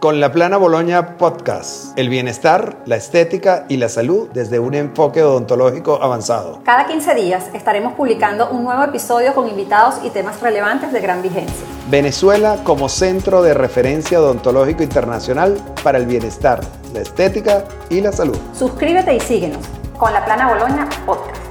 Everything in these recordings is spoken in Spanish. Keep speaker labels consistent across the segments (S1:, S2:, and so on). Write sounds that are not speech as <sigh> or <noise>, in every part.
S1: Con la Plana Boloña Podcast, el bienestar, la estética y la salud desde un enfoque odontológico avanzado.
S2: Cada 15 días estaremos publicando un nuevo episodio con invitados y temas relevantes de gran vigencia.
S1: Venezuela como centro de referencia odontológico internacional para el bienestar, la estética y la salud.
S2: Suscríbete y síguenos con la Plana Boloña Podcast.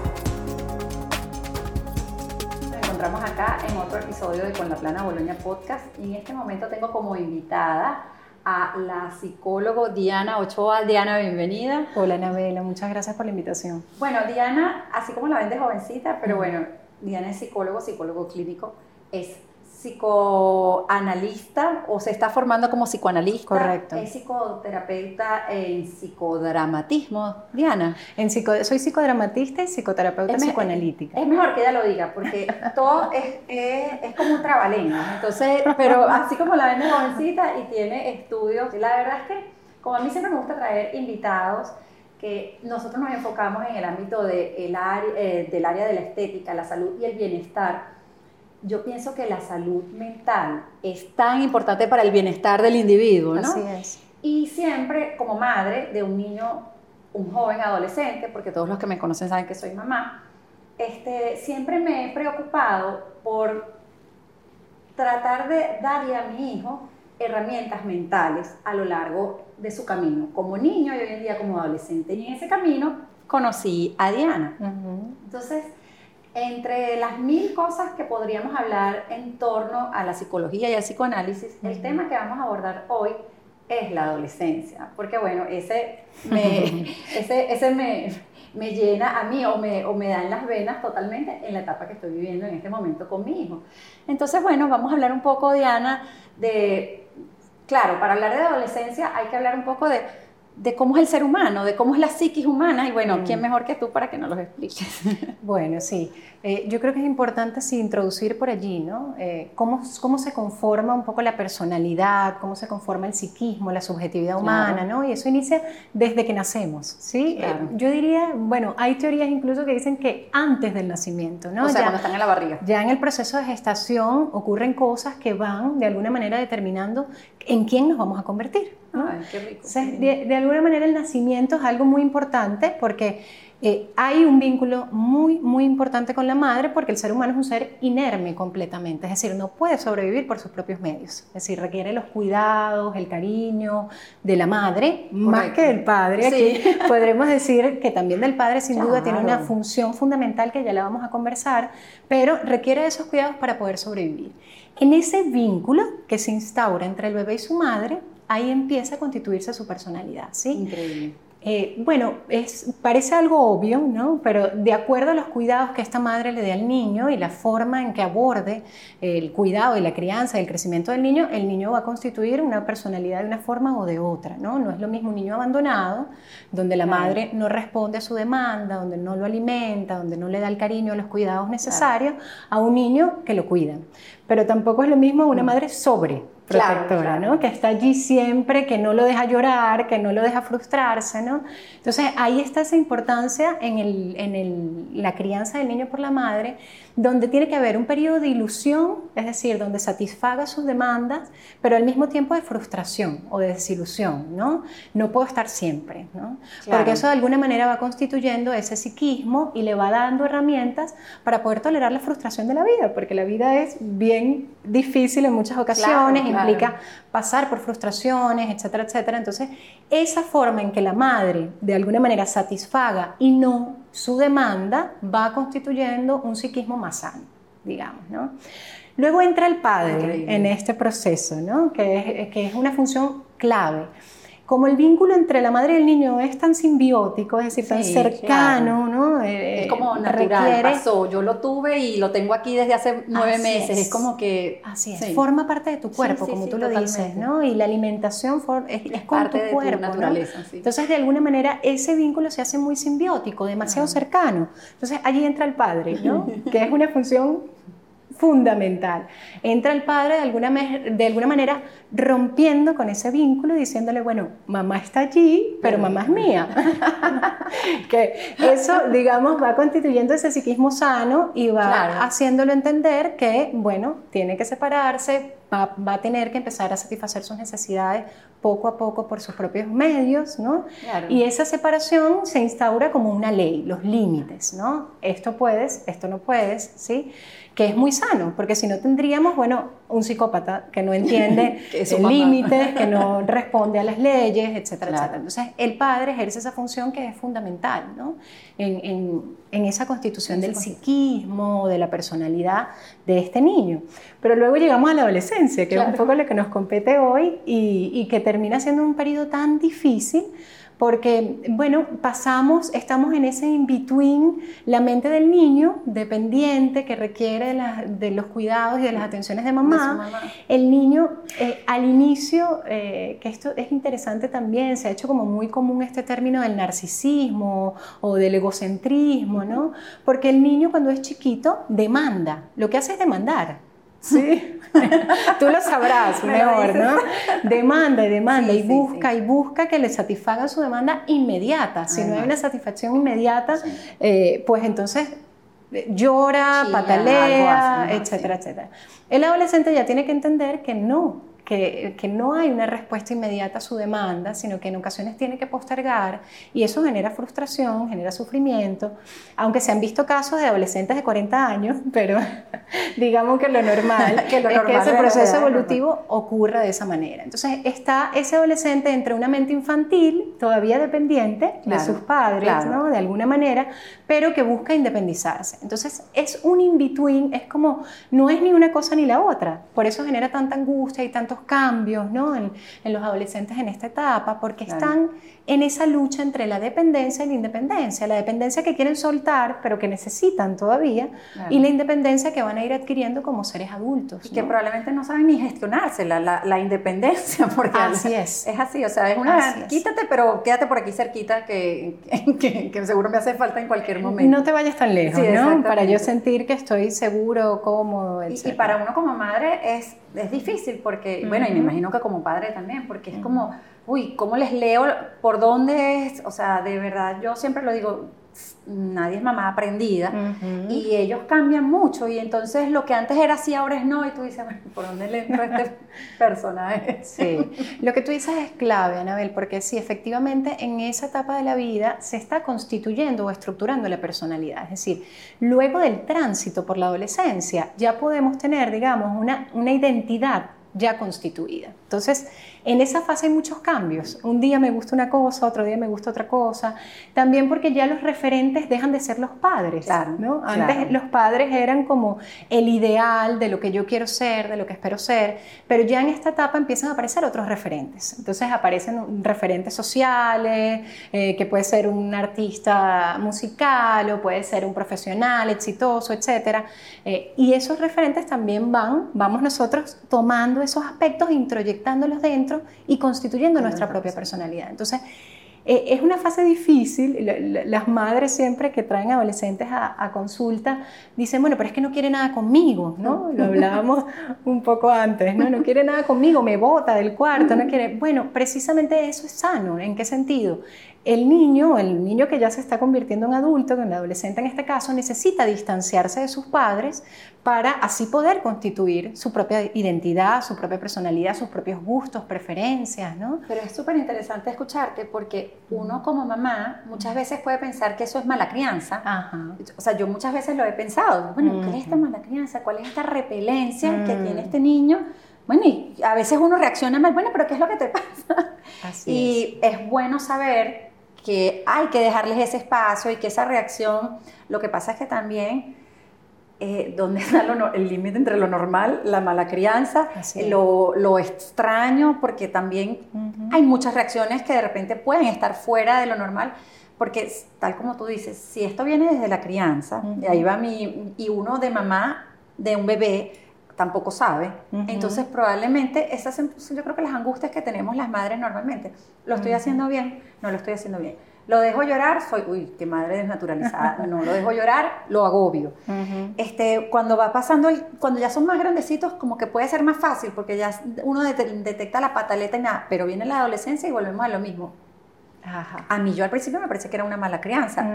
S2: Nos encontramos acá en otro episodio de Con la Plana Boloña Podcast y en este momento tengo como invitada a la psicólogo Diana Ochoa. Diana, bienvenida.
S3: Hola, Anabela, muchas gracias por la invitación.
S2: Bueno, Diana, así como la ven de jovencita, pero bueno, Diana es psicólogo, psicólogo clínico, es psicoanalista o se está formando como psicoanalista.
S3: Correcto.
S2: Es psicoterapeuta en psicodramatismo, Diana.
S3: En psico, soy psicodramatista y psicoterapeuta
S2: Es
S3: psicoanalítica.
S2: Es mejor que ella lo diga, porque todo es, es, es como un trabalengua. Entonces, pero así como la ven de jovencita y tiene estudios, la verdad es que, como a mí siempre me gusta traer invitados, que nosotros nos enfocamos en el ámbito de el área- eh, del área de la estética, la salud y el bienestar. Yo pienso que la salud mental es tan importante para el bienestar del individuo, ¿no?
S3: Así es.
S2: Y siempre, como madre de un niño, un joven adolescente, porque todos los que me conocen saben que soy mamá, este, siempre me he preocupado por tratar de darle a mi hijo herramientas mentales a lo largo de su camino, como niño y hoy en día como adolescente. Y en ese camino conocí a Diana.
S3: Ujú.
S2: Entonces, entre las mil cosas que podríamos hablar en torno a la psicología y al psicoanálisis, el tema que vamos a abordar hoy es la adolescencia, porque bueno, ese <laughs> me, ese, ese me, me llena a mí o me, o me da en las venas totalmente en la etapa que estoy viviendo en este momento con mi hijo. Entonces, bueno, vamos a hablar un poco, Diana, de, claro, para hablar de adolescencia hay que hablar un poco de, de cómo es el ser humano, de cómo es la psiquis humana, y bueno,
S3: Mm.
S2: ¿quién mejor que tú para que nos los expliques? <laughs>
S3: Bueno, sí. Eh, yo creo que es importante sí, introducir por allí, ¿no? Eh, cómo, cómo se conforma un poco la personalidad, cómo se conforma el psiquismo, la subjetividad humana, ¿no? Y eso inicia desde que nacemos, ¿sí?
S2: Claro.
S3: Eh, yo diría, bueno, hay teorías incluso que dicen que antes del nacimiento, ¿no?
S2: o sea,
S3: Ya-
S2: cuando están en la barriga.
S3: Ya en el proceso de gestación ocurren cosas que van de alguna manera determinando en quién nos vamos a convertir. ¿No?
S2: Ay, qué rico.
S3: Entonces, de, de alguna manera el nacimiento es algo muy importante porque eh, hay un vínculo muy, muy importante con la madre porque el ser humano es un ser inerme completamente, es decir, no puede sobrevivir por sus propios medios, es decir, requiere los cuidados, el cariño de la madre, más que del padre.
S2: Sí.
S3: Aquí <laughs> podremos decir que también del padre sin duda tiene una función fundamental que ya la vamos a conversar, pero requiere de esos cuidados para poder sobrevivir. En ese vínculo que se instaura entre el bebé y su madre, ahí empieza a constituirse su personalidad, ¿sí?
S2: Increíble.
S3: Eh, bueno, es, parece algo obvio, ¿no? Pero de acuerdo a los cuidados que esta madre le dé al niño y la forma en que aborde el cuidado y la crianza y el crecimiento del niño, el niño va a constituir una personalidad de una forma o de otra, ¿no? No es lo mismo un niño abandonado, donde la
S2: Claro.
S3: madre no responde a su demanda, donde no lo alimenta, donde no le da el cariño, los cuidados necesarios, a un niño que lo cuida. Pero tampoco es lo mismo una madre sobre protectora,
S2: claro.
S3: ¿no? Que está allí siempre, que no lo deja llorar, que no lo deja frustrarse, ¿no? Entonces ahí está esa importancia en, el- en el- la crianza del niño por la madre, donde tiene que haber un periodo de ilusión, es decir, donde satisfaga sus demandas, pero al mismo tiempo de frustración o de desilusión, ¿no? No puedo estar siempre, ¿no?
S2: Claro.
S3: Porque eso de alguna manera va constituyendo ese psiquismo y le va dando herramientas para poder tolerar la frustración de la vida, porque la vida es bien difícil en muchas ocasiones,
S2: Claro, claro.
S3: implica pasar por frustraciones, etcétera, etcétera. Entonces, esa forma en que la madre de alguna manera satisfaga y no su demanda va constituyendo un psiquismo más sano, digamos, ¿no? Luego entra el padre
S2: Increíble.
S3: en este proceso, ¿no? que, es, que es una función clave. Como el vínculo entre la madre y el niño es tan simbiótico, es decir, tan
S2: Sí,
S3: cercano, ¿no? Eh,
S2: Es como natural,
S3: requiere-
S2: pasó. Yo lo tuve y lo tengo aquí desde hace nueve
S3: Así
S2: meses.
S3: es.
S2: Es. como que.
S3: Así es,
S2: sí.
S3: forma parte de tu cuerpo,
S2: sí,
S3: como tú lo dices. ¿no? Y la alimentación for- es, es
S2: Es
S3: con
S2: parte
S3: tu
S2: de tu
S3: cuerpo, ¿no?
S2: naturaleza.
S3: Entonces, de alguna manera, ese vínculo se hace muy simbiótico, demasiado cercano. Entonces, allí entra el padre, ¿no? <laughs> que es una función fundamental. Entra el padre de alguna, de alguna manera rompiendo con ese vínculo y diciéndole, bueno, mamá está allí, pero mamá es mía. <laughs> que eso, digamos, va constituyendo ese psiquismo sano y va
S2: Claro.
S3: haciéndolo entender que, bueno, tiene que separarse va, va, a tener que empezar a satisfacer sus necesidades poco a poco por sus propios medios, ¿no? Y esa separación se instaura como una ley, los límites, ¿no? Esto puedes, esto no puedes, ¿sí? que es muy sano, porque si no tendríamos, bueno, un psicópata que no entiende <laughs> límites, que no <laughs> responde a las leyes, etcétera, etcétera. Entonces, el padre ejerce esa función que es fundamental, ¿no? En, en, en esa constitución del psiquismo, de la personalidad de este niño. Pero luego llegamos a la adolescencia, que es un poco lo que nos compete hoy y, y que termina siendo un periodo tan difícil porque, bueno, pasamos, estamos en ese in-between, la mente del niño, dependiente, que requiere de, los cuidados y de las atenciones de mamá. El niño, eh, al inicio, eh, que esto es interesante también, se ha hecho como muy común este término del narcisismo o del egocentrismo, ¿no? Porque el niño cuando es chiquito demanda, lo que hace es demandar. Sí, <laughs> tú lo sabrás mejor, ¿no? Demanda y demanda y busca y busca que le satisfaga su demanda inmediata. Si no hay una satisfacción inmediata, eh, pues entonces eh, llora, patalea, etcétera, etcétera. El adolescente ya tiene que entender que no, que, que, no hay una respuesta inmediata a su demanda, sino que en ocasiones tiene que postergar y eso genera frustración, genera sufrimiento, aunque se han visto casos de adolescentes de 40 años, <laughs> pero digamos que lo normal, <laughs> que lo es que ese proceso evolutivo ocurra de esa manera. Entonces está ese adolescente entre una mente infantil, todavía dependiente de sus padres, ¿no? de alguna manera, pero que busca independizarse. Entonces es un in-between, es como, no es ni una cosa ni la otra, por eso genera tanta angustia y tanto cambios ¿no? en, los adolescentes en esta etapa, porque están en esa lucha entre la dependencia y la independencia. La dependencia que quieren soltar, pero que necesitan todavía, y la independencia que van a ir adquiriendo como seres adultos.
S2: Y que probablemente no saben ni gestionarse la, la, independencia, <laughs> porque
S3: así <laughs> es.
S2: Es así, o sea, es una, quítate, pero quédate por aquí cerquita, que, <laughs> que, que, seguro me hace falta en cualquier momento.
S3: No te vayas tan lejos, ¿no? Para yo sentir que estoy seguro, cómodo,
S2: etc. Y, y para uno como madre es, es difícil, porque, bueno, y me imagino que como padre también, porque es como uy, ¿cómo les leo? ¿Por dónde es? O sea, de verdad, yo siempre lo digo, nadie es mamá aprendida y ellos cambian mucho y entonces lo que antes era así ahora es no y tú dices, bueno, ¿por dónde le entro a este <laughs> personaje?
S3: Sí, lo que tú dices es clave, Anabel, porque sí, efectivamente en esa etapa de la vida se está constituyendo o estructurando la personalidad, es decir, luego del tránsito por la adolescencia ya podemos tener, digamos, una, una identidad ya constituida. Entonces, en esa fase hay muchos cambios. Un día me gusta una cosa, otro día me gusta otra cosa. También porque ya los referentes dejan de ser los padres. ¿no? Antes los padres eran como el ideal de lo que yo quiero ser, de lo que espero ser, pero ya en esta etapa empiezan a aparecer otros referentes. Entonces aparecen referentes sociales, eh, que puede ser un artista musical o puede ser un profesional exitoso, etc. Eh, y esos referentes también van, vamos nosotros tomando esos aspectos, introyectándolos dentro y constituyendo nuestra propia personalidad. Entonces, eh, es una fase difícil. Las madres siempre que traen adolescentes a, consulta dicen, bueno, pero es que no quiere nada conmigo, ¿no? <laughs> Lo hablábamos un poco antes, ¿no? No quiere nada conmigo, me bota del cuarto, no quiere... Bueno, precisamente eso es sano. ¿En qué sentido? El niño, el niño que ya se está convirtiendo en adulto, en adolescente en este caso, necesita distanciarse de sus padres para así poder constituir su propia identidad, su propia personalidad, sus propios gustos, preferencias, ¿no?
S2: Pero es súper interesante escucharte porque uno como mamá muchas veces puede pensar que eso es mala crianza. O sea, yo muchas veces lo he pensado. Bueno, ¿qué es esta mala crianza? ¿Cuál es esta repelencia que tiene este niño? Bueno, y a veces uno reacciona mal, bueno, pero ¿qué es lo que te pasa? y es bueno saber que hay que dejarles ese espacio y que esa reacción, lo que pasa es que también, eh, ¿dónde está el límite entre lo normal, la mala crianza, lo, lo, extraño? Porque también hay muchas reacciones que de repente pueden estar fuera de lo normal. Porque tal como tú dices, si esto viene desde la crianza, y ahí va mi, y uno de mamá de un bebé, tampoco sabe. Entonces, probablemente esas yo creo que las angustias que tenemos las madres normalmente. ¿Lo estoy haciendo bien? No lo estoy haciendo bien. ¿Lo dejo llorar? Soy, uy, qué madre desnaturalizada. <laughs> No, lo dejo llorar, lo agobio. este, cuando va pasando, el, cuando ya son más grandecitos, como que puede ser más fácil, porque ya uno detecta la pataleta y nada, pero viene la adolescencia y volvemos a lo mismo. A mí yo al principio me parece que era una mala crianza.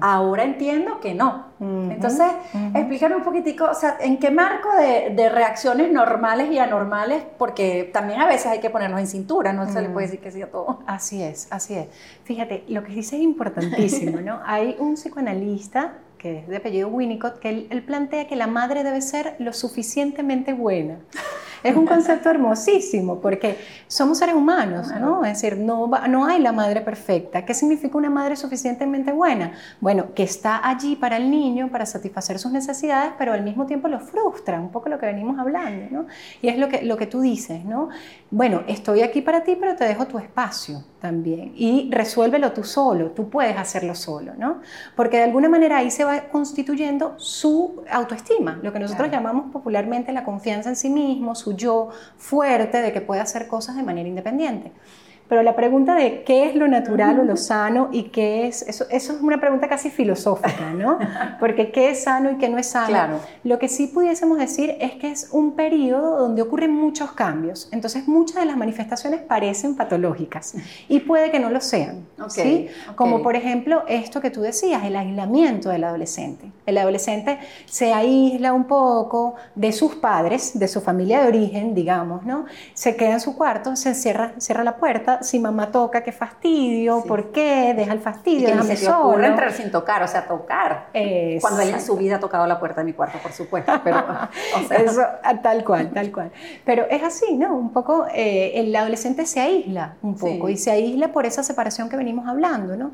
S2: Ahora entiendo que no. Entonces, explícame un poquitico, o sea, ¿en qué marco de, de, reacciones normales y anormales? Porque también a veces hay que ponernos en cintura, no se le puede decir que sí a todo.
S3: Así es, así es. Fíjate, lo que dice es importantísimo, ¿no? <laughs> Hay un psicoanalista que es de apellido Winnicott, que él, él plantea que la madre debe ser lo suficientemente buena. Es un concepto hermosísimo porque somos seres humanos, ¿no? Es decir, no, no hay la madre perfecta. ¿Qué significa una madre suficientemente buena? Bueno, que está allí para el niño, para satisfacer sus necesidades, pero al mismo tiempo lo frustra, un poco lo que venimos hablando, ¿no? Y es lo que, lo que tú dices, ¿no? Bueno, estoy aquí para ti, pero te dejo tu espacio también. Y resuélvelo tú solo, tú puedes hacerlo solo, ¿no? Porque de alguna manera ahí se va constituyendo su autoestima, lo que nosotros llamamos popularmente la confianza en sí mismo, su yo fuerte de que puede hacer cosas de manera independiente. Pero la pregunta de qué es lo natural o lo sano y qué es, eso, eso es una pregunta casi filosófica, ¿no? <laughs> Porque qué es sano y qué no es sano.
S2: Claro.
S3: Lo que sí pudiésemos decir es que es un periodo donde ocurren muchos cambios. Entonces muchas de las manifestaciones parecen patológicas y puede que no lo sean. ¿sí? Como por ejemplo esto que tú decías, el aislamiento del adolescente. El adolescente se aísla un poco de sus padres, de su familia de origen, digamos, ¿no? Se queda en su cuarto, se cierra, cierra la puerta si mamá toca, qué fastidio, ¿por qué? Deja el fastidio,
S2: y que se te ocurre entrar sin tocar, o sea, tocar.
S3: Exacto.
S2: Cuando él en su vida ha tocado la puerta de mi cuarto, por supuesto, pero, <laughs>
S3: o sea. Eso, ah, tal cual, tal cual. Pero es así, ¿no? Un poco, eh, el adolescente se aísla un poco, y se aísla por esa separación que venimos hablando, ¿no?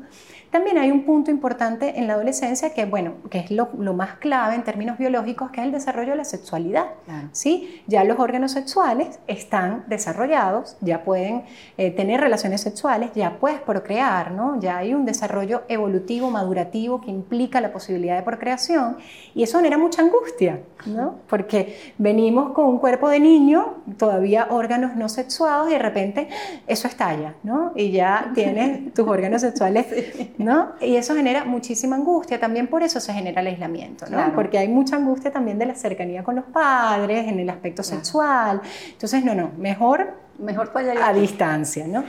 S3: También hay un punto importante en la adolescencia que, bueno, que es lo, más clave en términos biológicos, que es el desarrollo de la sexualidad. ¿sí? Ya los órganos sexuales están desarrollados, ya pueden eh, tener relaciones sexuales, ya puedes procrear, ¿no? Ya hay un desarrollo evolutivo, madurativo, que implica la posibilidad de procreación, y eso genera mucha angustia, ¿no? Porque venimos con un cuerpo de niño, todavía órganos no sexuados, y de repente eso estalla, ¿no? Y ya tienes <laughs> tus órganos sexuales ¿no? Y eso genera muchísima angustia, también por eso se genera el aislamiento, ¿no? Porque hay mucha angustia también de la cercanía con los padres, en el aspecto sexual. Entonces, no, no, mejor,
S2: mejor
S3: a distancia, ¿no?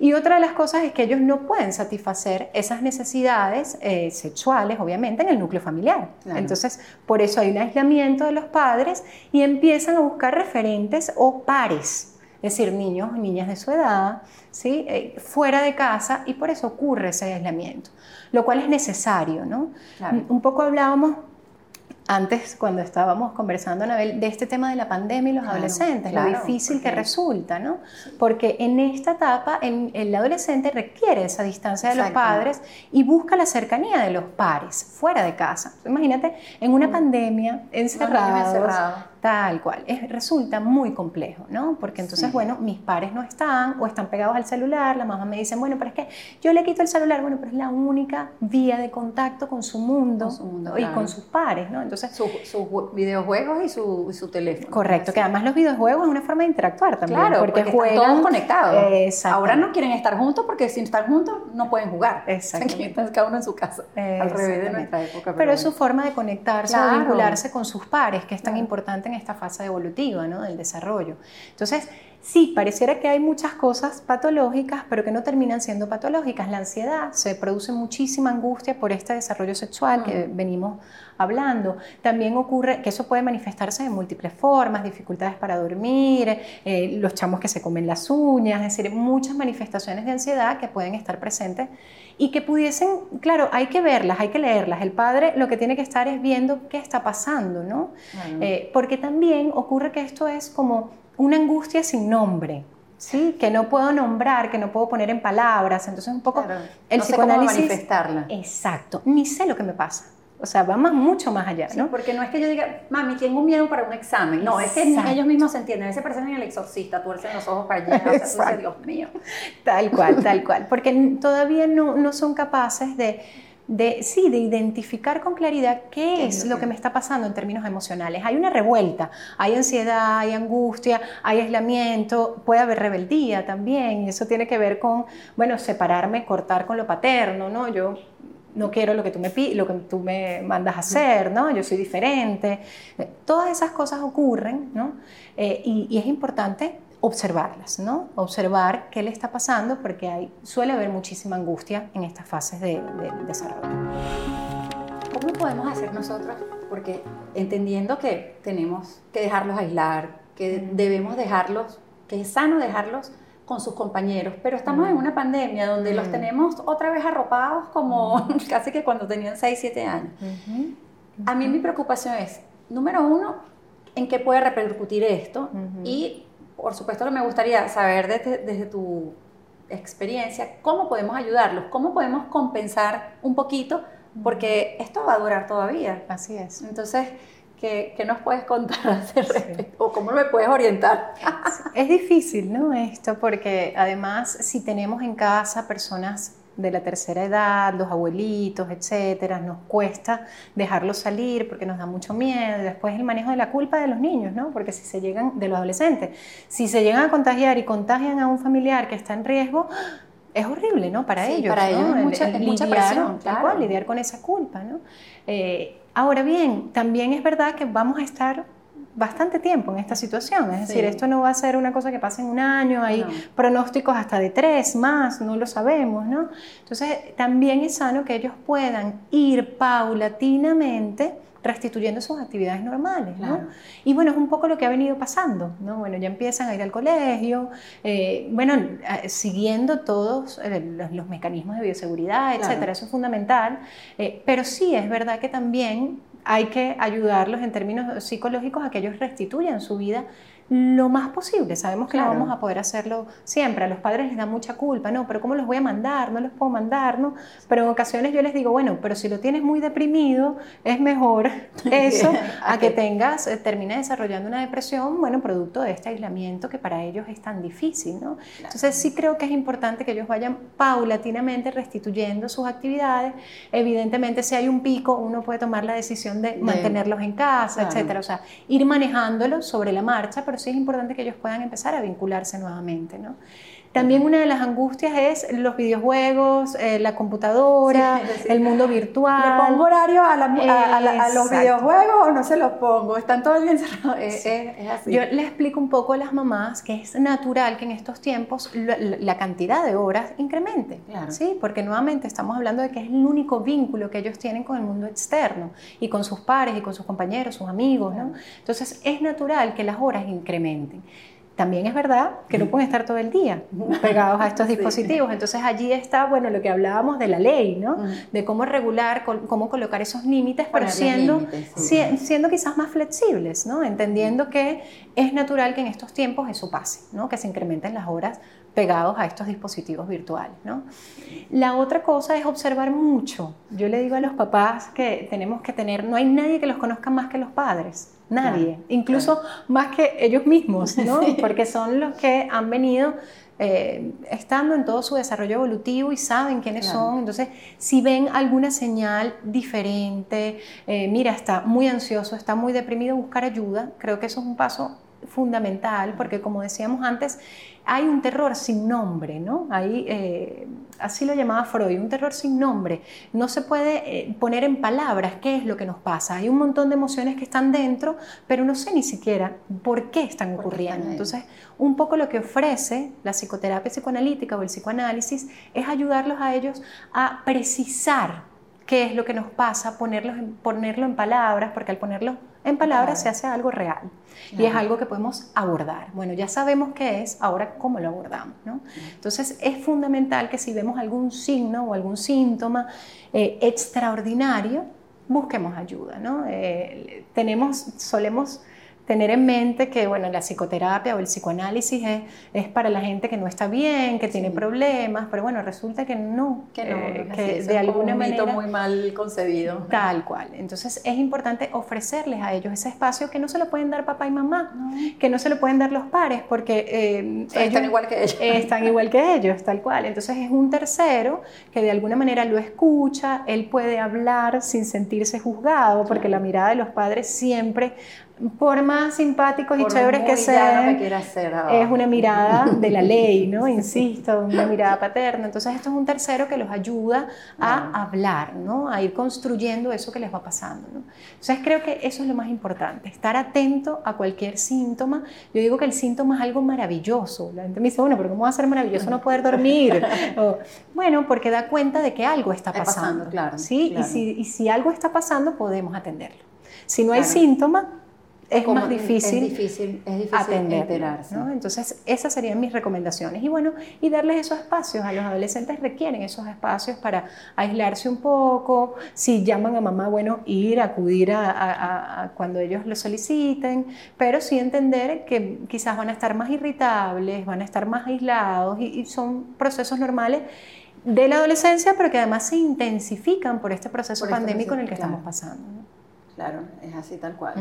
S3: Y otra de las cosas es que ellos no pueden satisfacer esas necesidades eh, sexuales, obviamente, en el núcleo familiar. Entonces, por eso hay un aislamiento de los padres y empiezan a buscar referentes o pares es decir, niños niñas de su edad, ¿sí? Eh, fuera de casa y por eso ocurre ese aislamiento, lo cual es necesario. ¿no? Un poco hablábamos antes, cuando estábamos conversando, Anabel, de este tema de la pandemia y los adolescentes, lo difícil que resulta, ¿no? Porque en esta etapa el, adolescente requiere esa distancia de los padres y busca la cercanía de los pares, fuera de casa. Imagínate, en una mm. pandemia, encerrados, Tal cual. Es, resulta muy complejo, ¿no? Porque entonces, bueno, mis pares no están o están pegados al celular, la mamá me dice, bueno, pero es que yo le quito el celular, bueno, pero es la única vía de contacto con su mundo, y con sus pares, ¿no?
S2: Entonces, sus videojuegos y su, su, teléfono.
S3: Correcto, que además los videojuegos es una forma de interactuar también.
S2: Claro, porque, juegan todos conectados. Ahora no quieren estar juntos porque si están juntos no pueden jugar.
S3: Exactamente.
S2: cada uno en su casa. Al revés de nuestra época.
S3: Pero, es su forma de conectarse, de vincularse con sus pares, que es tan importante en esta fase evolutiva ¿no? del desarrollo. Entonces, sí, pareciera que hay muchas cosas patológicas, pero que no terminan siendo patológicas. La ansiedad, se produce muchísima angustia por este desarrollo sexual que venimos hablando. También ocurre que eso puede manifestarse de múltiples formas, dificultades para dormir, eh, los chamos que se comen las uñas, es decir, muchas manifestaciones de ansiedad que pueden estar presentes y que pudiesen, claro, hay que verlas, hay que leerlas. El padre lo que tiene que estar es viendo qué está pasando, ¿no? Eh, porque también ocurre que esto es como una angustia sin nombre. ¿sí? que no puedo nombrar, que no puedo poner en palabras, entonces un poco
S2: el no psicoanálisis... manifestarla.
S3: Exacto, ni sé lo que me pasa. O sea, va más, mucho más allá, ¿no?
S2: porque no es que yo diga, mami, tengo miedo para un examen. No, es que ellos mismos se entienden. Se parecen en el exorcista, tuercen los ojos para allá. O sea, Dios mío.
S3: Tal cual, tal cual. Porque todavía no, no son capaces de, de, sí, de identificar con claridad qué es lo que me está pasando en términos emocionales. Hay una revuelta, hay ansiedad, hay angustia, hay aislamiento, puede haber rebeldía también, y eso tiene que ver con, bueno, separarme, cortar con lo paterno, ¿no? Yo no quiero lo que tú me lo que tú me mandas a hacer, ¿no? Yo soy diferente. Todas esas cosas ocurren, ¿no? Eh, y, es importante observarlas, ¿no? Observar qué le está pasando porque hay, suele haber muchísima angustia en estas fases de, del desarrollo.
S2: ¿Cómo podemos hacer nosotros? Porque entendiendo que tenemos que dejarlos aislar, que debemos dejarlos, que es sano dejarlos con sus compañeros, pero estamos en una pandemia donde los tenemos otra vez arropados como <laughs> casi que cuando tenían 6, 7 años. A mí mi preocupación es, número uno, en qué puede repercutir esto y por supuesto que me gustaría saber desde, desde, tu experiencia cómo podemos ayudarlos, cómo podemos compensar un poquito, porque esto va a durar todavía.
S3: Así es.
S2: Entonces, ¿qué, qué nos puedes contar? <laughs> ¿O cómo me puedes orientar?
S3: es difícil, ¿no? Esto, porque además si tenemos en casa personas de la tercera edad, los abuelitos, etcétera, nos cuesta dejarlos salir porque nos da mucho miedo. Después el manejo de la culpa de los niños, ¿no? Porque si se llegan, de los adolescentes, si se llegan a contagiar y contagian a un familiar que está en riesgo, es horrible, ¿no? Para ellos.
S2: Para ellos es mucha,
S3: lidiar,
S2: mucha presión,
S3: claro. lidiar con esa culpa, ¿no? Eh, ahora bien, también es verdad que vamos a estar bastante tiempo en esta situación. Es decir, esto no va a ser una cosa que pase en un año, hay pronósticos hasta de tres más, no lo sabemos, ¿no? Entonces, también es sano que ellos puedan ir paulatinamente restituyendo sus actividades normales, ¿no? Y bueno, es un poco lo que ha venido pasando, ¿no? Bueno, ya empiezan a ir al colegio, eh, bueno, siguiendo todos eh, los, mecanismos de bioseguridad, etcétera, eso es fundamental, eh, pero sí es verdad que también hay que ayudarlos en términos psicológicos a que ellos restituyan su vida lo más posible. Sabemos que no vamos a poder hacerlo siempre. A los padres les da mucha culpa, ¿no? Pero ¿cómo los voy a mandar? No los puedo mandar, ¿no? Pero en ocasiones yo les digo, bueno, pero si lo tienes muy deprimido, es mejor <laughs> eso <laughs> a que tengas, eh, termine desarrollando una depresión, bueno, producto de este aislamiento que para ellos es tan difícil, ¿no? Entonces sí creo que es importante que ellos vayan paulatinamente restituyendo sus actividades. Evidentemente, si hay un pico, uno puede tomar la decisión de, mantenerlos en casa, etcétera. O sea, ir manejándolos sobre la marcha, pero sí es importante que ellos puedan empezar a vincularse nuevamente. ¿no? También una de las angustias es los videojuegos, eh, la computadora, el mundo virtual.
S2: ¿Le pongo horario a, los videojuegos o no se los pongo? Están todos bien encerrados. Es, así.
S3: Yo le explico un poco a las mamás que es natural que en estos tiempos la, cantidad de horas incremente. ¿sí? Porque nuevamente estamos hablando de que es el único vínculo que ellos tienen con el mundo externo y con sus pares y con sus compañeros, sus amigos. ¿no? Entonces es natural que las horas incrementen. También es verdad que no pueden estar todo el día pegados a estos dispositivos. Entonces allí está, bueno, lo que hablábamos de la ley, ¿no? De cómo regular, cómo colocar esos límites, pero siendo, siendo quizás más flexibles, ¿no? Entendiendo que es natural que en estos tiempos eso pase, ¿no? Que se incrementen las horas pegados a estos dispositivos virtuales. ¿no? La otra cosa es observar mucho. Yo le digo a los papás que tenemos que tener, no hay nadie que los conozca más que los padres, nadie, incluso más que ellos mismos, ¿no? <laughs> porque son los que han venido eh, estando en todo su desarrollo evolutivo y saben quiénes son. Entonces, si ven alguna señal diferente, eh, mira, está muy ansioso, está muy deprimido, buscar ayuda, creo que eso es un paso fundamental, porque como decíamos antes, hay un terror sin nombre, ¿no? Hay, eh, así lo llamaba Freud, un terror sin nombre. No se puede eh, poner en palabras qué es lo que nos pasa. Hay un montón de emociones que están dentro, pero no sé ni siquiera por qué están ocurriendo. Entonces, un poco lo que ofrece la psicoterapia psicoanalítica o el psicoanálisis es ayudarlos a ellos a precisar qué es lo que nos pasa, ponerlo en, ponerlo en palabras, porque al ponerlo en palabras se hace algo real y es algo que podemos abordar. Bueno, ya sabemos qué es, ahora cómo lo abordamos. ¿no? Entonces es fundamental que si vemos algún signo o algún síntoma eh, extraordinario, busquemos ayuda. ¿no? Eh, tenemos, solemos tener en mente que bueno, la psicoterapia o el psicoanálisis es, es para la gente que no está bien, que tiene problemas, pero bueno, resulta que no,
S2: que, no, eh, que de alguna un manera muy mal concebido.
S3: Tal cual. Entonces es importante ofrecerles a ellos ese espacio que no se lo pueden dar papá y mamá, que no se lo pueden dar los pares, porque
S2: eh, están igual que ellos. <laughs>
S3: Están igual que ellos, tal cual. Entonces es un tercero que de alguna manera lo escucha, él puede hablar sin sentirse juzgado, porque la mirada de los padres siempre por más simpáticos y chéveres que sean,
S2: que ser, ah.
S3: es una mirada <laughs> de la ley, ¿no? Insisto, una mirada paterna. Entonces esto es un tercero que los ayuda a hablar, ¿no? A ir construyendo eso que les va pasando, ¿no? Entonces creo que eso es lo más importante, estar atento a cualquier síntoma. Yo digo que el síntoma es algo maravilloso. La gente me dice, bueno, pero ¿cómo va a ser maravilloso no poder dormir? <laughs> O, bueno, porque da cuenta de que algo está
S2: Está
S3: pasando,
S2: claro,
S3: ¿sí?
S2: claro.
S3: Y, si, y si algo está pasando, podemos atenderlo. Si no hay síntoma, es
S2: Como-
S3: más difícil
S2: Es difícil, es difícil
S3: atenderlo,
S2: enterarse.
S3: ¿no? Entonces, esas serían mis recomendaciones. Y bueno, y darles esos espacios. A los adolescentes requieren esos espacios para aislarse un poco. Si llaman a mamá, bueno, ir, acudir a, a- a- cuando ellos lo soliciten, pero sí entender que quizás van a estar más irritables, van a estar más aislados y, y son procesos normales de la adolescencia, pero que además se intensifican por este proceso
S2: Por este
S3: pandémico en el que
S2: proceso,
S3: estamos
S2: claro.
S3: pasando. ¿no?
S2: Claro, es así tal cual.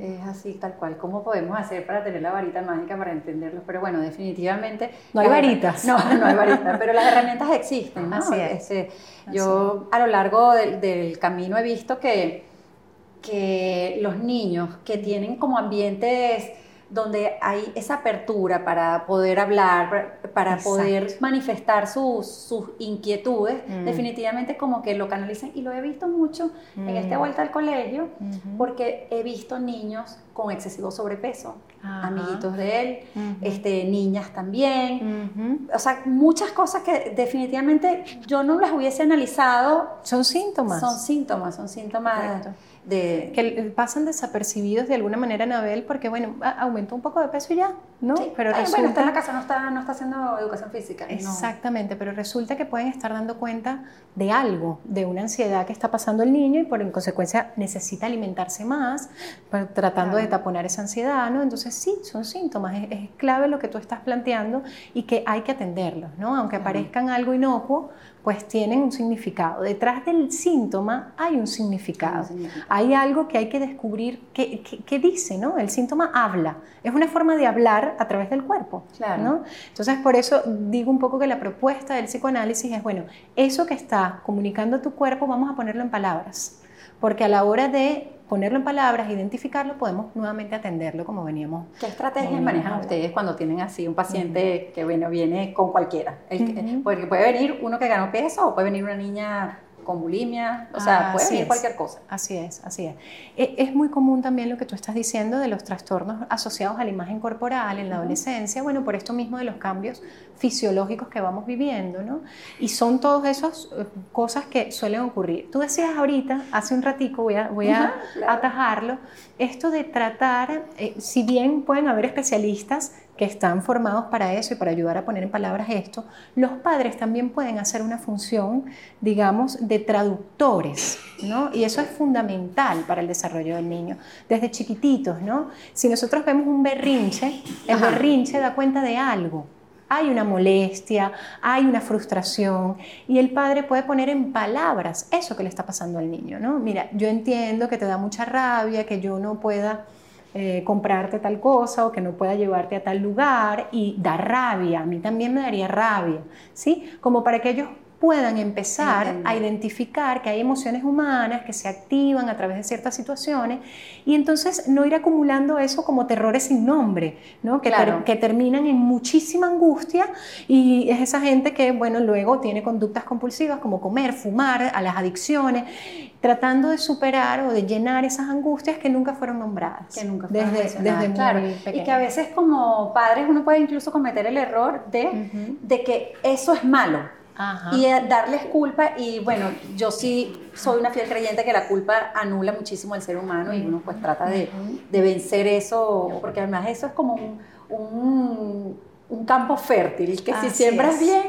S2: Es así tal cual. ¿Cómo podemos hacer para tener la varita mágica para entenderlo? Pero bueno, definitivamente.
S3: No hay varitas.
S2: No, no hay varitas, pero las herramientas existen. ¿no?
S3: Así es.
S2: Este, yo a lo largo del, del camino he visto que, que los niños que tienen como ambientes donde hay esa apertura para poder hablar, para-
S3: Exacto.
S2: poder manifestar sus, sus inquietudes,
S3: Mm.
S2: definitivamente como que lo canalizan. Y lo he visto mucho en esta
S3: Mm.
S2: vuelta al colegio, porque he visto niños con excesivo sobrepeso,
S3: Ajá.
S2: amiguitos de él,
S3: Ujú.
S2: este, niñas también.
S3: Ujú.
S2: O sea, muchas cosas que definitivamente yo no las hubiese analizado.
S3: Son síntomas.
S2: Son síntomas, son síntomas
S3: Correcto.
S2: de...
S3: que pasan desapercibidos de alguna manera, Anabel, porque bueno, aumentó un poco de peso y ya, ¿no?
S2: Sí,
S3: pero
S2: ay,
S3: resulta...
S2: bueno, está en la casa, no está, no está haciendo educación física. no.
S3: Exactamente, pero resulta que pueden estar dando cuenta de algo, de una ansiedad que está pasando el niño y por en consecuencia necesita alimentarse más, tratando de Taponar esa ansiedad, ¿no? Entonces sí, son síntomas, es, es clave lo que tú estás planteando y que hay que atenderlos, ¿no? Aunque
S2: Claro.
S3: parezcan algo inocuo, pues tienen un significado. Detrás del síntoma hay un significado.
S2: Hay
S3: algo que hay que descubrir qué, qué- qué dice, ¿no? El síntoma habla, es una forma de hablar a través del cuerpo,
S2: Claro.
S3: ¿no? Entonces, por eso digo un poco que la propuesta del psicoanálisis es, bueno, eso que está comunicando tu cuerpo, vamos a ponerlo en palabras, porque a la hora de ponerlo en palabras, identificarlo, podemos nuevamente atenderlo como veníamos.
S2: ¿Qué estrategias manejan ustedes cuando tienen así un paciente que bueno, viene con cualquiera? El que-
S3: Ujú.
S2: Porque puede venir uno que ganó peso o puede venir una niña con bulimia, o sea,
S3: Ah,
S2: puede venir
S3: es.
S2: cualquier cosa.
S3: Así es, así es. E- Es muy común también lo que tú estás diciendo de los trastornos asociados a la imagen corporal en la adolescencia, bueno, por esto mismo de los cambios fisiológicos que vamos viviendo, ¿no? Y son todas esas eh, cosas que suelen ocurrir. Tú decías ahorita, hace un ratico, voy a, voy a
S2: Ajá, claro.
S3: atajarlo, esto de tratar, eh, si bien pueden haber especialistas que están formados para eso y para ayudar a poner en palabras esto, los padres también pueden hacer una función, digamos, de traductores, ¿no? Y eso es fundamental para el desarrollo del niño, desde chiquititos, ¿no? Si nosotros vemos un berrinche, el
S2: Ajá.
S3: berrinche da cuenta de algo. Hay una molestia, hay una frustración y el padre puede poner en palabras eso que le está pasando al niño, ¿no? Mira, yo entiendo que te da mucha rabia, que yo no pueda eh, comprarte tal cosa o que no pueda llevarte a tal lugar y da rabia, a mí también me daría rabia, ¿sí? Como para que ellos puedan empezar
S2: Entiendo.
S3: a identificar que hay emociones humanas que se activan a través de ciertas situaciones y entonces no ir acumulando eso como terrores sin nombre, ¿no? que, ter-
S2: Claro.
S3: que terminan en muchísima angustia y es esa gente que, bueno, luego tiene conductas compulsivas como comer, fumar, a las adicciones, tratando de superar o de llenar esas angustias que nunca fueron nombradas.
S2: que nunca fueron
S3: desde, desde
S2: claro.
S3: muy
S2: Y que a veces como padres uno puede incluso cometer el error de, de que eso es malo
S3: Ajá.
S2: y eh, darles culpa y bueno, yo sí soy una fiel creyente que la culpa anula muchísimo al ser humano y uno pues trata de, de vencer eso, porque además eso es como un, un, un campo fértil, que si siembras
S3: es.
S2: bien,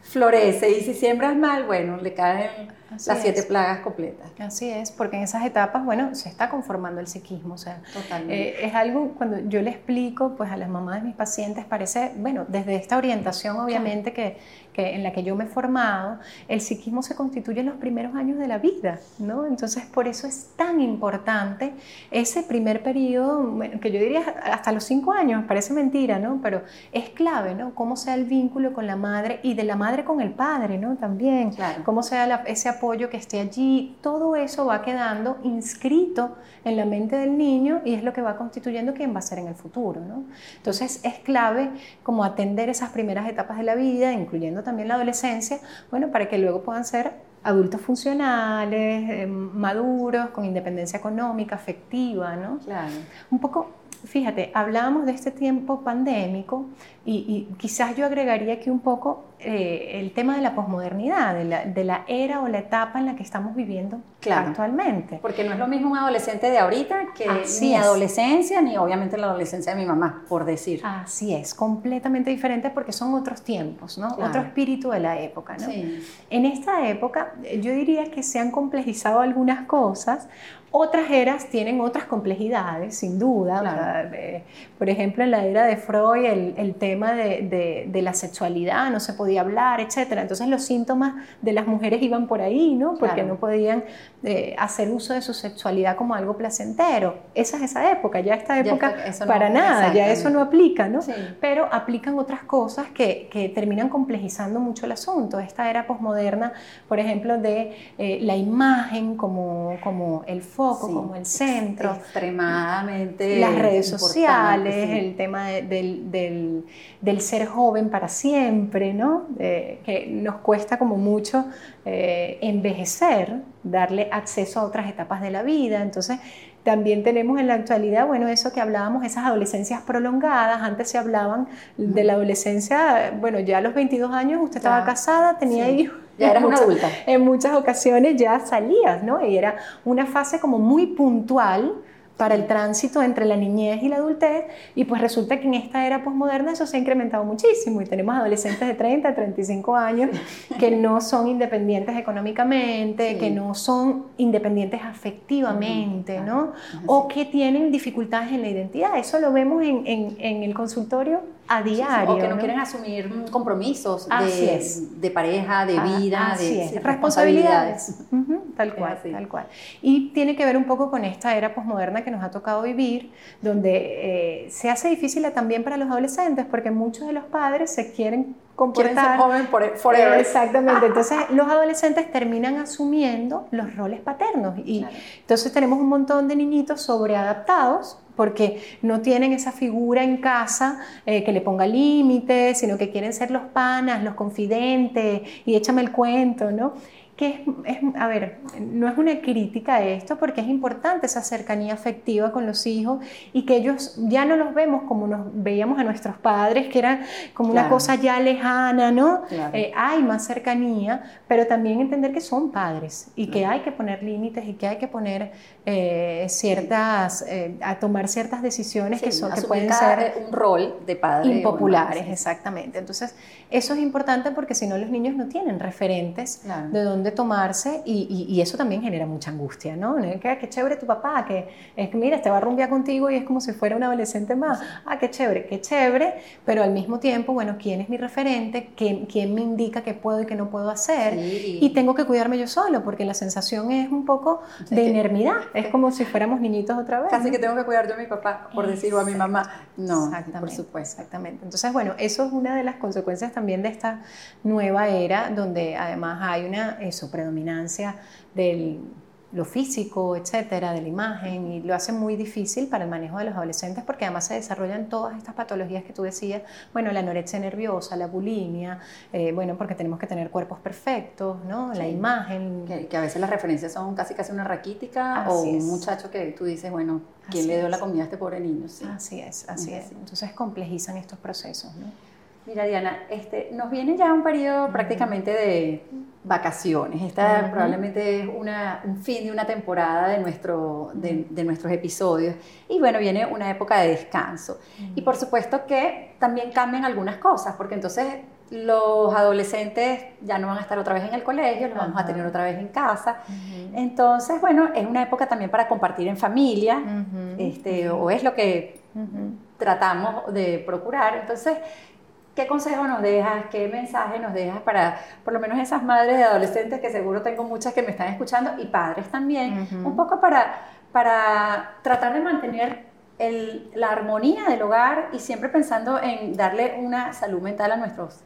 S2: florece y si siembras mal, bueno, le caen
S3: Así
S2: las siete
S3: es.
S2: plagas completas.
S3: Así es, porque en esas etapas, bueno, se está conformando el psiquismo, o sea,
S2: Totalmente.
S3: Eh, es algo, cuando yo le explico pues, a las mamás de mis pacientes, parece, bueno, desde esta orientación obviamente que, que en la que yo me he formado, el psiquismo se constituye en los primeros años de la vida, ¿no? Entonces, por eso es tan importante ese primer periodo, bueno, que yo diría hasta los cinco años, parece mentira, ¿no? Pero es clave, ¿no? Cómo sea el vínculo con la madre y de la madre con el padre, ¿no? También,
S2: Claro.
S3: cómo sea la- ese apoyo apoyo que esté allí, todo eso va quedando inscrito en la mente del niño y es lo que va constituyendo quién va a ser en el futuro. ¿no? Entonces es clave como atender esas primeras etapas de la vida, incluyendo también la adolescencia, bueno, para que luego puedan ser adultos funcionales, eh, maduros, con independencia económica, afectiva, ¿no?
S2: Claro.
S3: Un poco fíjate, hablábamos de este tiempo pandémico y, quizás yo agregaría aquí un poco eh, el tema de la posmodernidad, de la, era o la etapa en la que estamos viviendo actualmente.
S2: Porque no es lo mismo un adolescente de ahorita que mi adolescencia, ni obviamente la adolescencia de mi mamá, por decir.
S3: Así es, completamente diferente porque son otros tiempos, ¿no? Otro espíritu de la época, ¿no? En esta época yo diría que se han complejizado algunas cosas, otras eras tienen otras complejidades, sin duda. por ejemplo, en la era de Freud, el, tema de, la sexualidad no se podía hablar, etc. Entonces los síntomas de las mujeres iban por ahí, ¿no? Porque no podían eh, hacer uso de su sexualidad como algo placentero. Esa es esa época, ya esta época para nada, ya eso no aplica, ¿no? Pero aplican otras cosas que, terminan complejizando mucho el asunto. Esta era posmoderna, por ejemplo, de eh, la imagen como, como el como el centro.
S2: Extremadamente.
S3: Las redes sociales, el tema del, ser joven para siempre, ¿no? que nos cuesta como mucho eh, envejecer, darle acceso a otras etapas de la vida. Entonces, también tenemos en la actualidad, bueno, eso que hablábamos, esas adolescencias prolongadas. Antes se hablaban de la adolescencia, bueno, ya a los 22 años usted estaba casada, tenía hijos
S2: ya eras una adulta.
S3: En muchas ocasiones ya salías, ¿no? Y era una fase como muy puntual para el tránsito entre la niñez y la adultez y pues resulta que en esta era posmoderna eso se ha incrementado muchísimo y tenemos adolescentes de 30 35 años que no son independientes económicamente, que no son independientes afectivamente, ¿no? O que tienen dificultades en la identidad. Eso lo vemos en, en el consultorio a diario.
S2: o que no, quieren asumir compromisos de, de, pareja, de ah, vida, de responsabilidades.
S3: tal cual, tal cual. Y tiene que ver un poco con esta era posmoderna que nos ha tocado vivir, donde eh, se hace difícil también para los adolescentes, porque muchos de los padres se quieren comportar.
S2: joven forever.
S3: exactamente. <laughs> Entonces, los adolescentes terminan asumiendo los roles paternos. Y entonces tenemos un montón de niñitos sobreadaptados porque no tienen esa figura en casa eh, que le ponga límites, sino que quieren ser los panas, los confidentes y échame el cuento, ¿no? Que es, a ver, no es una crítica a esto porque es importante esa cercanía afectiva con los hijos y que ellos ya no los vemos como nos veíamos a nuestros padres, que era como una cosa ya lejana, ¿no? Eh, hay más cercanía, pero también entender que son padres y que hay que poner límites y que hay que poner eh, ciertas, eh, a tomar ciertas decisiones que, son, que pueden ser
S2: un rol de padre
S3: impopulares, exactamente. Entonces, eso es importante porque si no los niños no tienen referentes de dónde tomarse y, y, eso también genera mucha angustia, ¿no? Que, qué chévere tu papá, que es que mira, te va a rumbear contigo y es como si fuera un adolescente más. Ah, qué chévere, qué chévere, pero al mismo tiempo, bueno, ¿quién es mi referente? ¿Quién, quién me indica qué puedo y qué no puedo hacer? Y tengo que cuidarme yo solo porque la sensación es un poco de inermidad. Es como si fuéramos niñitos otra vez.
S2: Casi que tengo que cuidar yo a mi papá, por decirlo a mi mamá.
S3: No, por supuesto. Exactamente. Entonces, bueno, eso es una de las consecuencias también de esta nueva era, donde además hay una eso, predominancia del lo físico, etcétera, de la imagen, y lo hace muy difícil para el manejo de los adolescentes porque además se desarrollan todas estas patologías que tú decías, bueno, la anorexia nerviosa, la bulimia, eh, bueno, porque tenemos que tener cuerpos perfectos, ¿no? La imagen.
S2: Que, a veces las referencias son casi casi una raquítica o un muchacho que tú dices, bueno, ¿quién le dio la comida a este pobre niño?
S3: Así es, así es. Entonces complejizan estos procesos, ¿no?
S2: Mira, Diana, este, nos viene ya un periodo prácticamente de vacaciones. Esta probablemente es una, un fin de una temporada de, nuestro, de, nuestros episodios. Y bueno, viene una época de descanso. Y por supuesto que también cambian algunas cosas, porque entonces los adolescentes ya no van a estar otra vez en el colegio, los vamos a tener otra vez en casa. Entonces, bueno, es una época también para compartir en familia, este, o es lo que tratamos de procurar. Entonces, ¿Qué consejo nos dejas? ¿Qué mensaje nos dejas para, por lo menos esas madres de adolescentes que seguro tengo muchas que me están escuchando y padres también? Un poco para, para tratar de mantener la armonía del hogar y siempre pensando en darle una salud mental a nuestros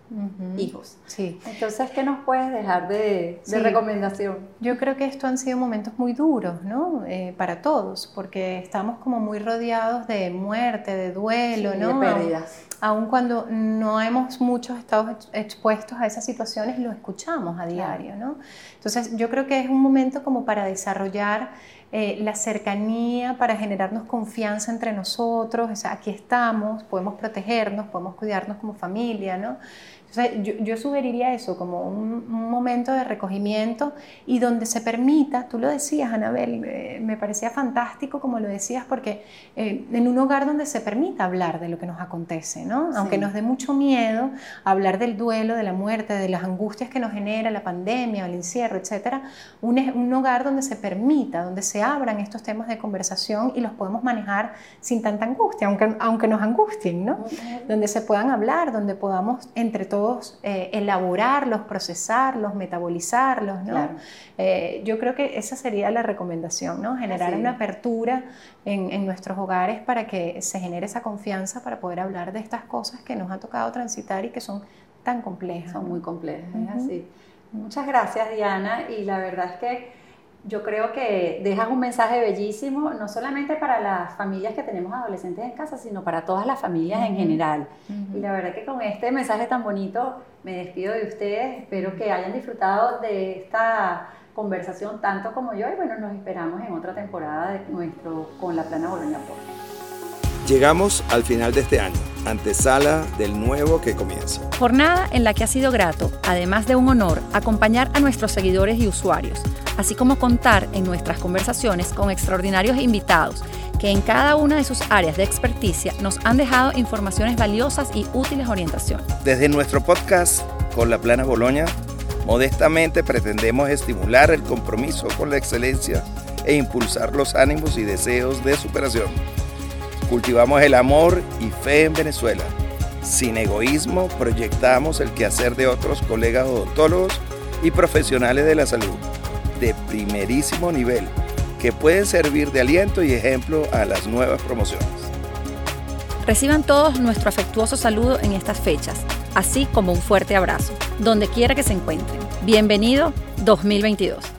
S2: hijos.
S3: Sí.
S2: Entonces, ¿qué nos puedes dejar de, recomendación?
S3: Yo creo que esto han sido momentos muy duros, ¿no? Eh, para todos, porque estamos como muy rodeados de muerte, de duelo, ¿no?
S2: De pérdidas.
S3: Aun cuando no hemos muchos estado expuestos a esas situaciones, lo escuchamos a diario, ¿no? Entonces, yo creo que es un momento como para desarrollar eh, la cercanía para generarnos confianza entre nosotros, o sea, aquí estamos, podemos protegernos, podemos cuidarnos como familia, ¿no? Yo, sugeriría eso como un, momento de recogimiento y donde se permita, tú lo decías, Anabel, eh, me parecía fantástico como lo decías, porque eh, en un hogar donde se permita hablar de lo que nos acontece, ¿no? Aunque nos dé mucho miedo hablar del duelo, de la muerte, de las angustias que nos genera la pandemia, el encierro, etcétera, un, un hogar donde se permita, donde se abran estos temas de conversación y los podemos manejar sin tanta angustia, aunque, aunque nos angustien, ¿no? Donde se puedan hablar, donde podamos entre todos eh, elaborarlos, procesarlos, metabolizarlos, ¿no? Eh, yo creo que esa sería la recomendación, ¿no? Generar una apertura en, nuestros hogares para que se genere esa confianza para poder hablar de estas cosas que nos ha tocado transitar y que son tan complejas.
S2: Son muy complejas, así. Muchas gracias, Diana, y la verdad es que yo creo que dejas un mensaje bellísimo, no solamente para las familias que tenemos adolescentes en casa, sino para todas las familias en general. Y la verdad que con este mensaje tan bonito me despido de ustedes, espero que hayan disfrutado de esta conversación tanto como yo y bueno, nos esperamos en otra temporada de nuestro Con la Plana Boloña
S1: Llegamos al final de este año, antesala del nuevo que comienza.
S4: Jornada en la que ha sido grato, además de un honor, acompañar a nuestros seguidores y usuarios así como contar en nuestras conversaciones con extraordinarios invitados que en cada una de sus áreas de experticia nos han dejado informaciones valiosas y útiles orientación.
S1: Desde nuestro podcast con la Plana Boloña, modestamente pretendemos estimular el compromiso con la excelencia e impulsar los ánimos y deseos de superación. Cultivamos el amor y fe en Venezuela. Sin egoísmo proyectamos el quehacer de otros colegas odontólogos y profesionales de la salud de primerísimo nivel que pueden servir de aliento y ejemplo a las nuevas promociones.
S4: Reciban todos nuestro afectuoso saludo en estas fechas, así como un fuerte abrazo, donde quiera que se encuentren. Bienvenido 2022.